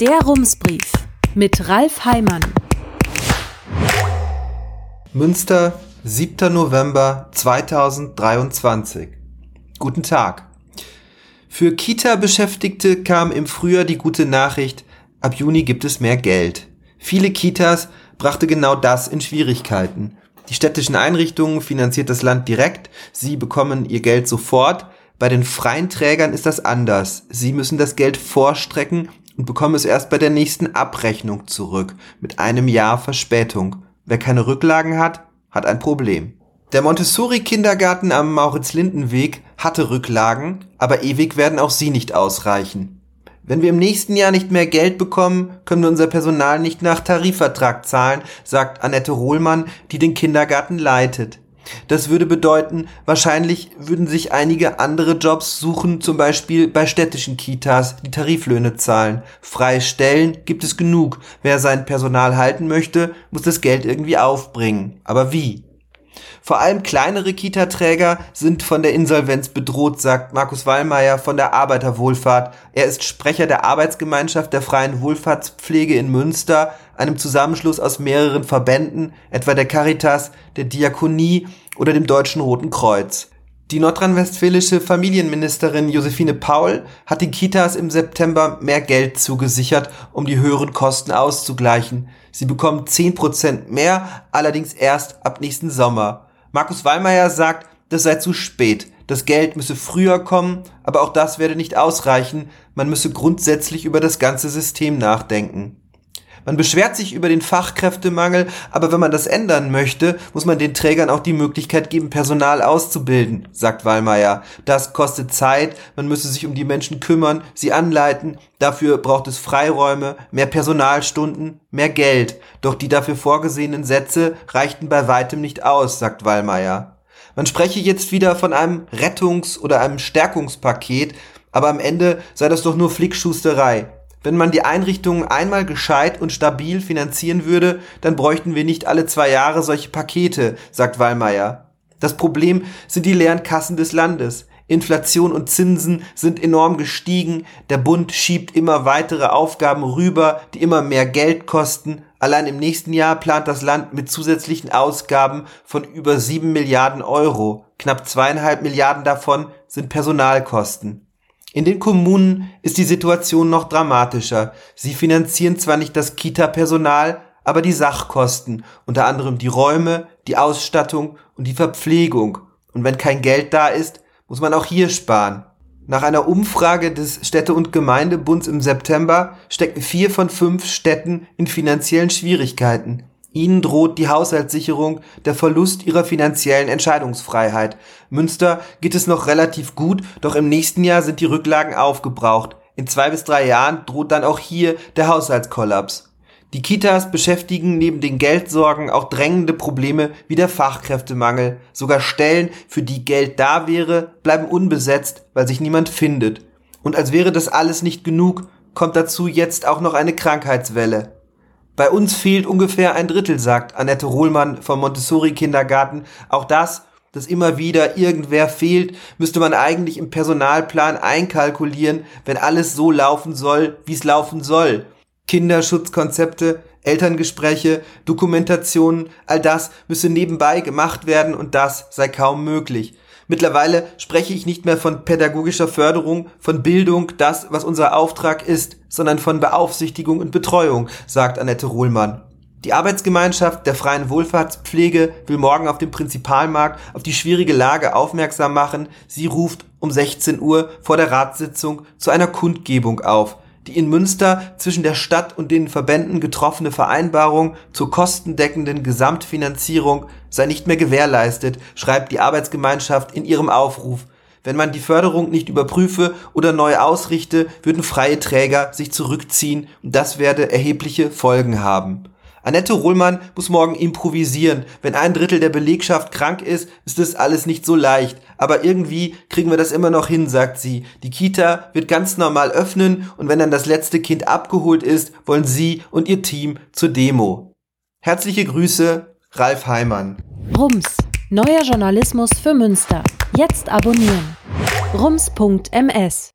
Der Rumsbrief mit Ralf Heimann. Münster, 7. November 2023. Guten Tag. Für Kita-Beschäftigte kam im Frühjahr die gute Nachricht, ab Juni gibt es mehr Geld. Viele Kitas brachte genau das in Schwierigkeiten. Die städtischen Einrichtungen finanziert das Land direkt, sie bekommen ihr Geld sofort, bei den freien Trägern ist das anders. Sie müssen das Geld vorstrecken und bekommen es erst bei der nächsten Abrechnung zurück, mit einem Jahr Verspätung. Wer keine Rücklagen hat, hat ein Problem. Der Montessori-Kindergarten am Maurits-Linden-Weg hatte Rücklagen, aber ewig werden auch sie nicht ausreichen. Wenn wir im nächsten Jahr nicht mehr Geld bekommen, können wir unser Personal nicht nach Tarifvertrag zahlen, sagt Annette Rohlmann, die den Kindergarten leitet. Das würde bedeuten, wahrscheinlich würden sich einige andere Jobs suchen, zum Beispiel bei städtischen Kitas, die Tariflöhne zahlen. Freie Stellen gibt es genug. Wer sein Personal halten möchte, muss das Geld irgendwie aufbringen. Aber wie? Vor allem kleinere Kita-Träger sind von der Insolvenz bedroht, sagt Markus Wallmeier von der Arbeiterwohlfahrt. Er ist Sprecher der Arbeitsgemeinschaft der freien Wohlfahrtspflege in Münster, einem Zusammenschluss aus mehreren Verbänden, etwa der Caritas, der Diakonie oder dem Deutschen Roten Kreuz. Die nordrhein-westfälische Familienministerin Josephine Paul hat den Kitas im September mehr Geld zugesichert, um die höheren Kosten auszugleichen. Sie bekommen 10% mehr, allerdings erst ab nächsten Sommer. Markus Wallmeier sagt, das sei zu spät. Das Geld müsse früher kommen, aber auch das werde nicht ausreichen. Man müsse grundsätzlich über das ganze System nachdenken. Man beschwert sich über den Fachkräftemangel, aber wenn man das ändern möchte, muss man den Trägern auch die Möglichkeit geben, Personal auszubilden, sagt Wallmeier. Das kostet Zeit, man müsse sich um die Menschen kümmern, sie anleiten, dafür braucht es Freiräume, mehr Personalstunden, mehr Geld. Doch die dafür vorgesehenen Sätze reichten bei weitem nicht aus, sagt Wallmeier. Man spreche jetzt wieder von einem Rettungs- oder einem Stärkungspaket, aber am Ende sei das doch nur Flickschusterei. Wenn man die Einrichtungen einmal gescheit und stabil finanzieren würde, dann bräuchten wir nicht alle zwei Jahre solche Pakete, sagt Wallmeier. Das Problem sind die leeren Kassen des Landes. Inflation und Zinsen sind enorm gestiegen, der Bund schiebt immer weitere Aufgaben rüber, die immer mehr Geld kosten. Allein im nächsten Jahr plant das Land mit zusätzlichen Ausgaben von über sieben Milliarden Euro. Knapp zweieinhalb Milliarden davon sind Personalkosten. In den Kommunen ist die Situation noch dramatischer. Sie finanzieren zwar nicht das Kita-Personal, aber die Sachkosten, unter anderem die Räume, die Ausstattung und die Verpflegung. Und wenn kein Geld da ist, muss man auch hier sparen. Nach einer Umfrage des Städte- und Gemeindebunds im September stecken vier von fünf Städten in finanziellen Schwierigkeiten. Ihnen droht die Haushaltssicherung, der Verlust ihrer finanziellen Entscheidungsfreiheit. Münster geht es noch relativ gut, doch im nächsten Jahr sind die Rücklagen aufgebraucht. In zwei bis drei Jahren droht dann auch hier der Haushaltskollaps. Die Kitas beschäftigen neben den Geldsorgen auch drängende Probleme wie der Fachkräftemangel. Sogar Stellen, für die Geld da wäre, bleiben unbesetzt, weil sich niemand findet. Und als wäre das alles nicht genug, kommt dazu jetzt auch noch eine Krankheitswelle. Bei uns fehlt ungefähr ein Drittel, sagt Annette Rohlmann vom Montessori-Kindergarten. Auch das, dass immer wieder irgendwer fehlt, müsste man eigentlich im Personalplan einkalkulieren, wenn alles so laufen soll, wie es laufen soll. Kinderschutzkonzepte, Elterngespräche, Dokumentationen, all das müsse nebenbei gemacht werden und das sei kaum möglich. Mittlerweile spreche ich nicht mehr von pädagogischer Förderung, von Bildung, das, was unser Auftrag ist, sondern von Beaufsichtigung und Betreuung, sagt Annette Rohlmann. Die Arbeitsgemeinschaft der freien Wohlfahrtspflege will morgen auf dem Prinzipalmarkt auf die schwierige Lage aufmerksam machen. Sie ruft um 16 Uhr vor der Ratssitzung zu einer Kundgebung auf. Die in Münster zwischen der Stadt und den Verbänden getroffene Vereinbarung zur kostendeckenden Gesamtfinanzierung sei nicht mehr gewährleistet, schreibt die Arbeitsgemeinschaft in ihrem Aufruf. Wenn man die Förderung nicht überprüfe oder neu ausrichte, würden freie Träger sich zurückziehen und das werde erhebliche Folgen haben. Annette Rohlmann muss morgen improvisieren. Wenn ein Drittel der Belegschaft krank ist, ist das alles nicht so leicht. Aber irgendwie kriegen wir das immer noch hin, sagt sie. Die Kita wird ganz normal öffnen und wenn dann das letzte Kind abgeholt ist, wollen sie und ihr Team zur Demo. Herzliche Grüße, Ralf Heimann. Rums, neuer Journalismus für Münster. Jetzt abonnieren. rums.ms